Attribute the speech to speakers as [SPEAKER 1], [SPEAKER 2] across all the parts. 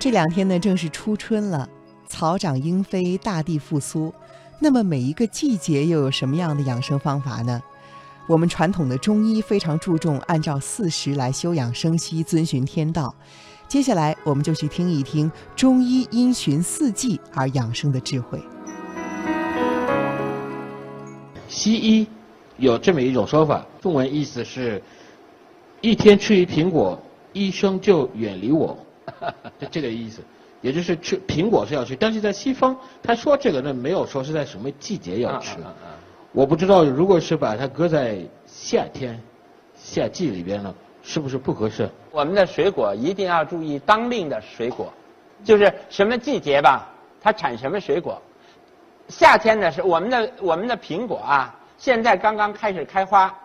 [SPEAKER 1] 这两天呢，正是初春了，草长莺飞，大地复苏。那么每一个季节又有什么样的养生方法呢？我们传统的中医非常注重按照四时来休养生息，遵循天道。接下来，我们就去听一听中医因循四季而养生的智慧。
[SPEAKER 2] 西医有这么一种说法，中文意思是：一天吃一苹果，医生就远离我。就这个意思，也就是吃苹果是要吃，但是在西方他说这个呢，没有说是在什么季节要吃。我不知道，如果是把它搁在夏天、夏季里边呢，是不是不合适？
[SPEAKER 3] 我们的水果一定要注意当令的水果，就是什么季节吧，它产什么水果。夏天的是我们的我们的苹果啊，现在刚刚开始开花，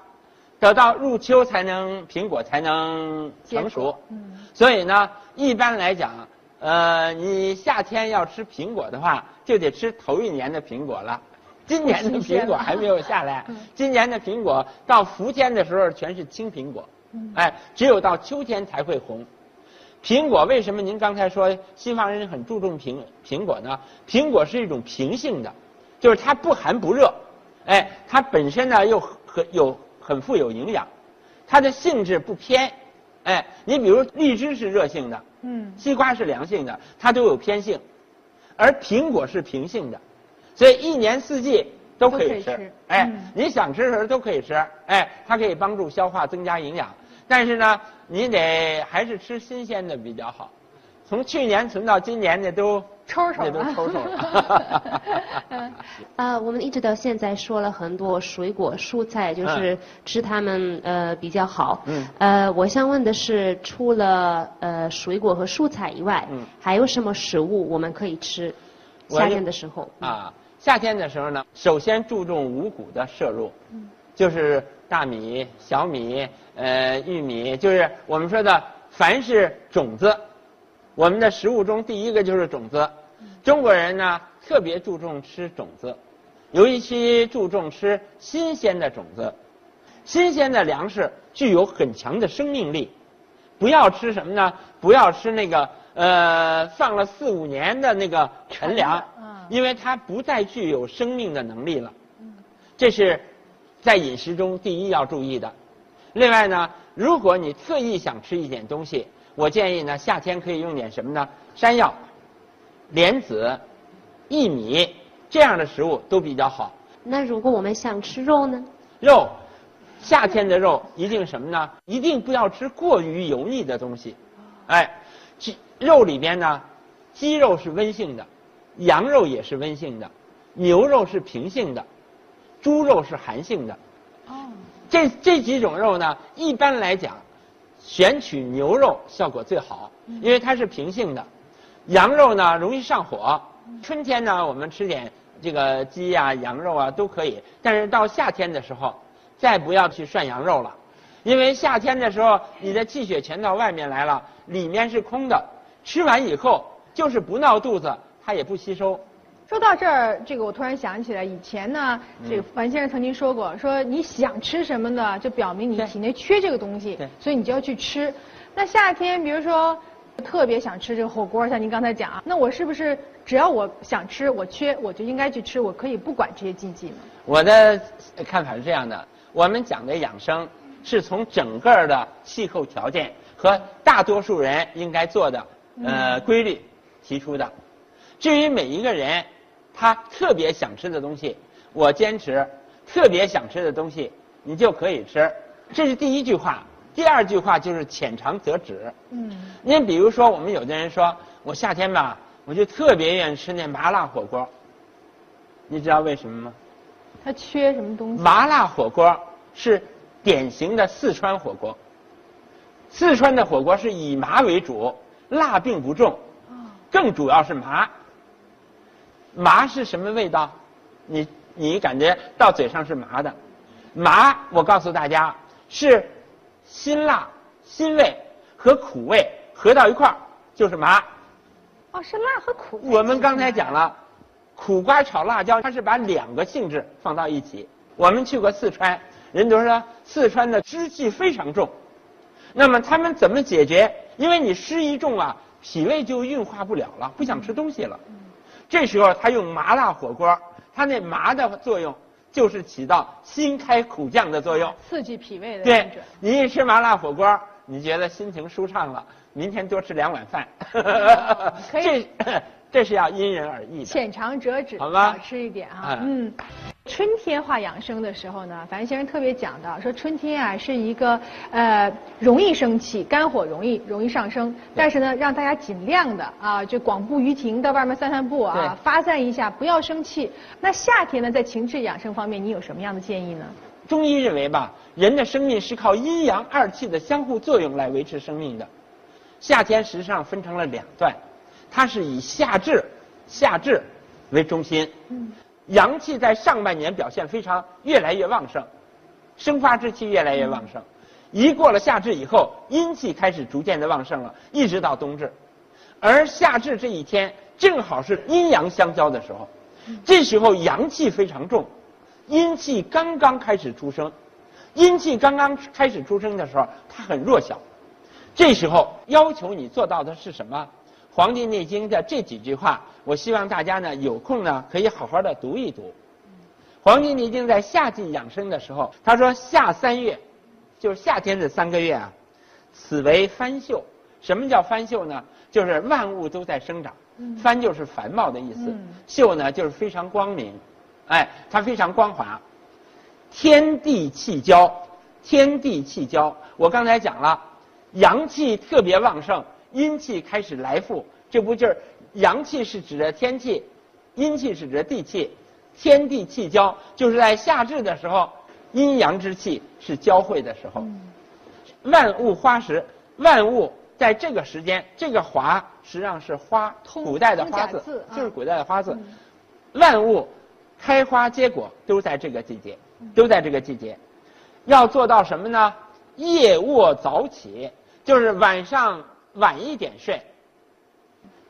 [SPEAKER 3] 等到入秋才能苹果才能成熟。嗯。所以呢，一般来讲，呃，你夏天要吃苹果的话，就得吃头一年的苹果了。今年的苹果还没有下来，今年的苹果到伏天的时候全是青苹果，哎，只有到秋天才会红。苹果为什么您刚才说西方人很注重苹苹果呢？苹果是一种平性的，就是它不寒不热，哎，它本身呢又很有很富有营养，它的性质不偏，哎，你比如荔枝是热性的，嗯，西瓜是凉性的，它都有偏性，而苹果是平性的。所以一年四季都可以吃，哎，你想吃的时候都可以吃，哎，它可以帮助消化，增加营养。但是呢，你得还是吃新鲜的比较好。从去年存到今年的都
[SPEAKER 4] 抽抽
[SPEAKER 3] 了，都抽抽了。
[SPEAKER 5] 啊，我们一直到现在说了很多水果、蔬菜，就是吃它们呃比较好。嗯。呃，我想问的是，除了呃水果和蔬菜以外，嗯，还有什么食物我们可以吃？夏天的时候
[SPEAKER 3] 啊。夏天的时候呢，首先注重五谷的摄入，就是大米、小米、呃玉米，就是我们说的凡是种子，我们的食物中第一个就是种子。中国人呢特别注重吃种子，尤其注重吃新鲜的种子。新鲜的粮食具有很强的生命力，不要吃什么呢？不要吃那个呃放了四五年的那个陈粮。因为它不再具有生命的能力了，这是在饮食中第一要注意的。另外呢，如果你特意想吃一点东西，我建议呢，夏天可以用点什么呢？山药、莲子、薏米这样的食物都比较好。
[SPEAKER 5] 那如果我们想吃肉呢？
[SPEAKER 3] 肉，夏天的肉一定什么呢？一定不要吃过于油腻的东西。哎，鸡肉里边呢，鸡肉是温性的。羊肉也是温性的，牛肉是平性的，猪肉是寒性的。哦，这这几种肉呢，一般来讲，选取牛肉效果最好，因为它是平性的。羊肉呢容易上火，春天呢我们吃点这个鸡呀、羊肉啊都可以，但是到夏天的时候，再不要去涮羊肉了，因为夏天的时候你的气血全到外面来了，里面是空的，吃完以后就是不闹肚子。它也不吸收。
[SPEAKER 4] 说到这儿，这个我突然想起来，以前呢，这个樊先生曾经说过，说你想吃什么呢，就表明你体内缺这个东西，所以你就要去吃。那夏天，比如说特别想吃这个火锅，像您刚才讲啊，那我是不是只要我想吃，我缺，我就应该去吃，我可以不管这些禁忌呢？
[SPEAKER 3] 我的看法是这样的，我们讲的养生是从整个的气候条件和大多数人应该做的呃规律提出的。至于每一个人，他特别想吃的东西，我坚持，特别想吃的东西，你就可以吃。这是第一句话。第二句话就是浅尝辄止。嗯。您比如说，我们有的人说，我夏天吧，我就特别愿意吃那麻辣火锅。你知道为什么吗？
[SPEAKER 4] 它缺什么东西？
[SPEAKER 3] 麻辣火锅是典型的四川火锅。四川的火锅是以麻为主，辣并不重，更主要是麻。麻是什么味道？你你感觉到嘴上是麻的，麻我告诉大家是辛辣、辛味和苦味合到一块儿就是麻。
[SPEAKER 4] 哦，是辣和苦。
[SPEAKER 3] 我们刚才讲了，苦瓜炒辣椒，它是把两个性质放到一起。我们去过四川，人都说四川的湿气非常重，那么他们怎么解决？因为你湿一重啊，脾胃就运化不了了，不想吃东西了。这时候他用麻辣火锅，他那麻的作用就是起到辛开苦降的作用，
[SPEAKER 4] 刺激脾胃的。
[SPEAKER 3] 对，你一吃麻辣火锅，你觉得心情舒畅了，明天多吃两碗饭。
[SPEAKER 4] 可以。
[SPEAKER 3] 这是要因人而异的，
[SPEAKER 4] 浅尝辄止，
[SPEAKER 3] 好吧？
[SPEAKER 4] 少吃一点啊。嗯，春天画养生的时候呢，樊先生特别讲到说，春天啊是一个呃容易生气，肝火容易容易上升，但是呢，让大家尽量的啊，就广步于庭，到外面散散步啊，发散一下，不要生气。那夏天呢，在情志养生方面，你有什么样的建议呢？
[SPEAKER 3] 中医认为吧，人的生命是靠阴阳二气的相互作用来维持生命的。夏天实际上分成了两段。它是以夏至、夏至为中心，阳气在上半年表现非常越来越旺盛，生发之气越来越旺盛。一过了夏至以后，阴气开始逐渐的旺盛了，一直到冬至。而夏至这一天正好是阴阳相交的时候，这时候阳气非常重，阴气刚刚开始出生。阴气刚刚开始出生的时候，它很弱小。这时候要求你做到的是什么？《黄帝内经》的这几句话，我希望大家呢有空呢可以好好的读一读。《黄帝内经》在夏季养生的时候，他说夏三月，就是夏天的三个月啊，此为翻秀。什么叫翻秀呢？就是万物都在生长，翻就是繁茂的意思，秀呢就是非常光明，哎，它非常光滑。天地气交，天地气交，我刚才讲了，阳气特别旺盛。阴气开始来复，这不就是阳气是指的天气，阴气是指的地气，天地气交，就是在夏至的时候，阴阳之气是交汇的时候。万物花时，万物在这个时间，这个华实际上是花，古代的花字，就是古代的花字。万物开花结果都在这个季节，都在这个季节。要做到什么呢？夜卧早起，就是晚上。晚一点睡，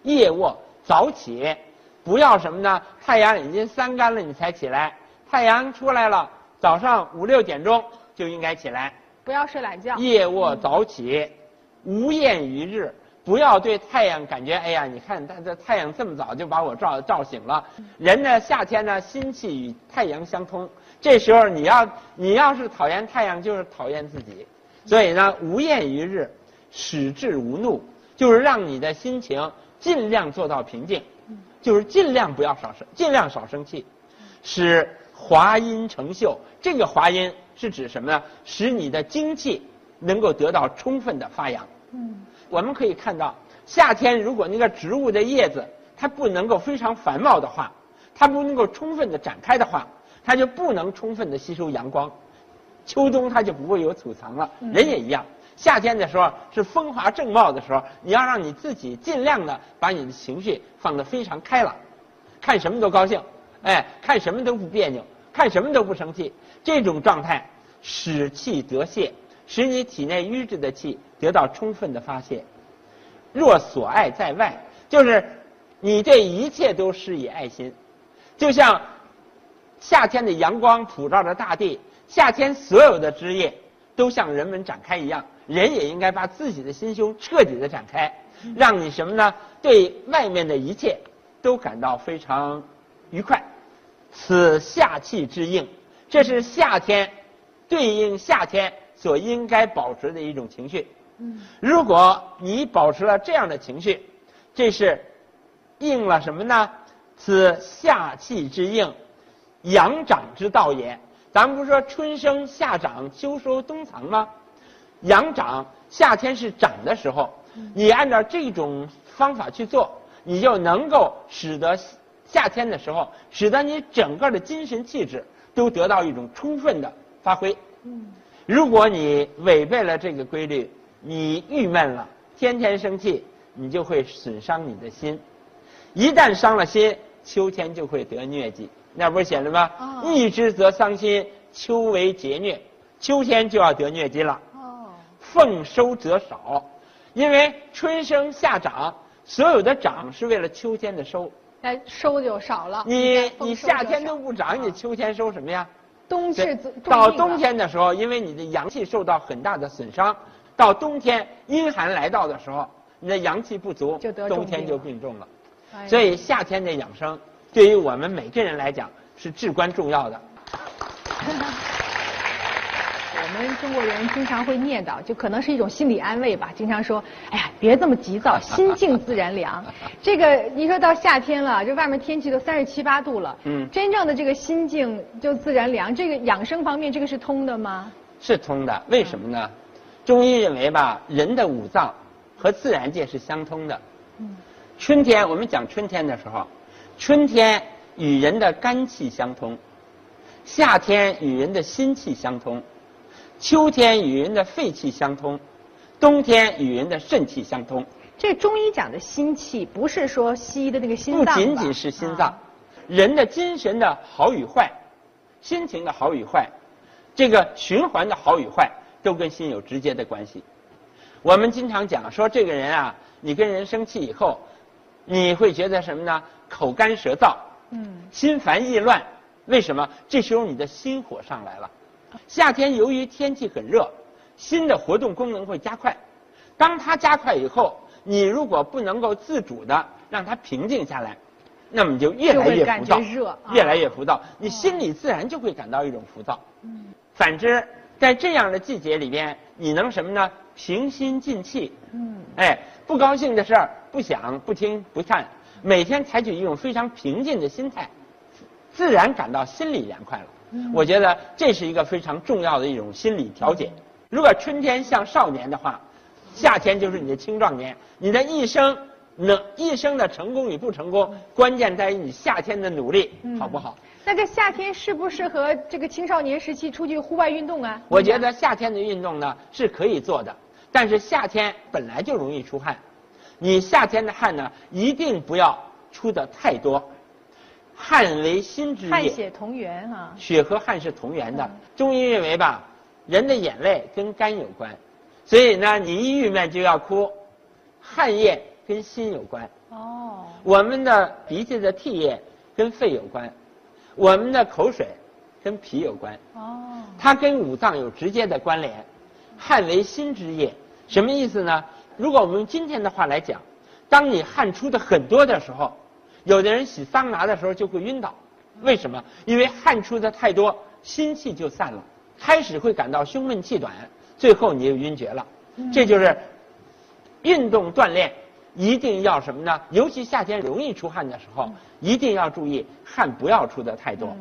[SPEAKER 3] 夜卧早起，不要什么呢？太阳已经三竿了，你才起来。太阳出来了，早上五六点钟就应该起来。
[SPEAKER 4] 不要睡懒觉。
[SPEAKER 3] 夜卧早起，无厌于日。不要对太阳感觉，哎呀，你看，它这太阳这么早就把我照照醒了。人呢，夏天呢，心气与太阳相通。这时候你要你要是讨厌太阳，就是讨厌自己。所以呢，无厌于日。使志无怒，就是让你的心情尽量做到平静，就是尽量不要少生，尽量少生气。使华阴成秀，这个华阴是指什么呢？使你的精气能够得到充分的发扬。嗯，我们可以看到，夏天如果那个植物的叶子它不能够非常繁茂的话，它不能够充分的展开的话，它就不能充分的吸收阳光。秋冬它就不会有储藏了，人也一样。夏天的时候是风华正茂的时候，你要让你自己尽量的把你的情绪放得非常开朗，看什么都高兴，哎，看什么都不别扭，看什么都不生气。这种状态使气得泄，使你体内瘀滞的气得到充分的发泄。若所爱在外，就是你对一切都施以爱心，就像夏天的阳光普照着大地，夏天所有的枝叶都向人们展开一样。人也应该把自己的心胸彻底的展开，让你什么呢？对外面的一切都感到非常愉快。此夏气之应，这是夏天对应夏天所应该保持的一种情绪。如果你保持了这样的情绪，这是应了什么呢？此夏气之应，阳长之道也。咱们不是说春生夏长秋收冬藏吗？阳长，夏天是长的时候，你按照这种方法去做，你就能够使得夏天的时候，使得你整个的精神气质都得到一种充分的发挥。如果你违背了这个规律，你郁闷了，天天生气，你就会损伤你的心。一旦伤了心，秋天就会得疟疾。那不是写了吗？逆之则伤心，秋为节疟，秋天就要得疟疾了。奉收则少，因为春生夏长，所有的长是为了秋天的收。
[SPEAKER 4] 哎，收就少了。
[SPEAKER 3] 你你夏天都不长，你秋天收什么呀？
[SPEAKER 4] 冬至
[SPEAKER 3] 到冬天的时候，因为你的阳气受到很大的损伤，到冬天阴寒来到的时候，你的阳气不足，
[SPEAKER 4] 就得
[SPEAKER 3] 冬天就
[SPEAKER 4] 病
[SPEAKER 3] 重了。
[SPEAKER 4] 哎
[SPEAKER 3] 所以夏天的养生对于我们每个人来讲是至关重要的。
[SPEAKER 4] 我们中国人经常会念叨，就可能是一种心理安慰吧。经常说，哎呀，别这么急躁，心静自然凉。这个你说到夏天了，这外面天气都三十七八度了，
[SPEAKER 3] 嗯
[SPEAKER 4] 真正的这个心静就自然凉。这个养生方面，这个是通的吗？
[SPEAKER 3] 是通的，为什么呢？中医认为吧，人的五脏和自然界是相通的。嗯春天，我们讲春天的时候，春天与人的肝气相通，夏天与人的心气相通，秋天与人的肺气相通，冬天与人的肾气相通。
[SPEAKER 4] 这中医讲的心气，不是说西医的那个心
[SPEAKER 3] 不
[SPEAKER 4] 脏不，
[SPEAKER 3] 仅仅是心脏
[SPEAKER 4] 啊，
[SPEAKER 3] 人的精神的好与坏，心情的好与坏，这个循环的好与坏，都跟心有直接的关系。我们经常讲说，这个人啊，你跟人生气以后，你会觉得什么呢？口干舌燥，
[SPEAKER 4] 嗯，
[SPEAKER 3] 心烦意乱。为什么？这时候你的心火上来了。夏天由于天气很热，心的活动功能会加快。当它加快以后，你如果不能够自主的让它平静下来，那么你就越来越浮躁
[SPEAKER 4] 热啊，
[SPEAKER 3] 越来越浮躁，你心里自然就会感到一种浮躁。
[SPEAKER 4] 嗯
[SPEAKER 3] 反之，在这样的季节里边，你能什么呢？平心静气。
[SPEAKER 4] 嗯，
[SPEAKER 3] 哎，不高兴的事儿不想、不听、不看，每天采取一种非常平静的心态，自然感到心里凉快了。
[SPEAKER 4] 嗯
[SPEAKER 3] 我觉得这是一个非常重要的一种心理调节。如果春天像少年的话，夏天就是你的青壮年，你的一生能一生的成功与不成功，关键在于你夏天的努力
[SPEAKER 4] 嗯
[SPEAKER 3] 好不好？
[SPEAKER 4] 那这夏天适不适合这个青少年时期出去户外运动啊？
[SPEAKER 3] 我觉得夏天的运动呢是可以做的，但是夏天本来就容易出汗，你夏天的汗呢一定不要出的太多。汗为心之液，
[SPEAKER 4] 汗血同源哈、
[SPEAKER 3] 血和汗是同源的
[SPEAKER 4] 嗯。
[SPEAKER 3] 中医认为吧，人的眼泪跟肝有关，所以呢，你一郁闷就要哭，汗液跟心有关。
[SPEAKER 4] 哦，
[SPEAKER 3] 我们的鼻涕的涕液跟肺有关，我们的口水跟脾有关。
[SPEAKER 4] 哦，
[SPEAKER 3] 它跟五脏有直接的关联。汗为心之液，什么意思呢？如果我们用今天的话来讲，当你汗出的很多的时候，有的人洗桑拿的时候就会晕倒，为什么？因为汗出的太多，心气就散了，开始会感到胸闷气短，最后你就晕厥了。这就是运动锻炼一定要什么呢？尤其夏天容易出汗的时候，一定要注意汗不要出的太多。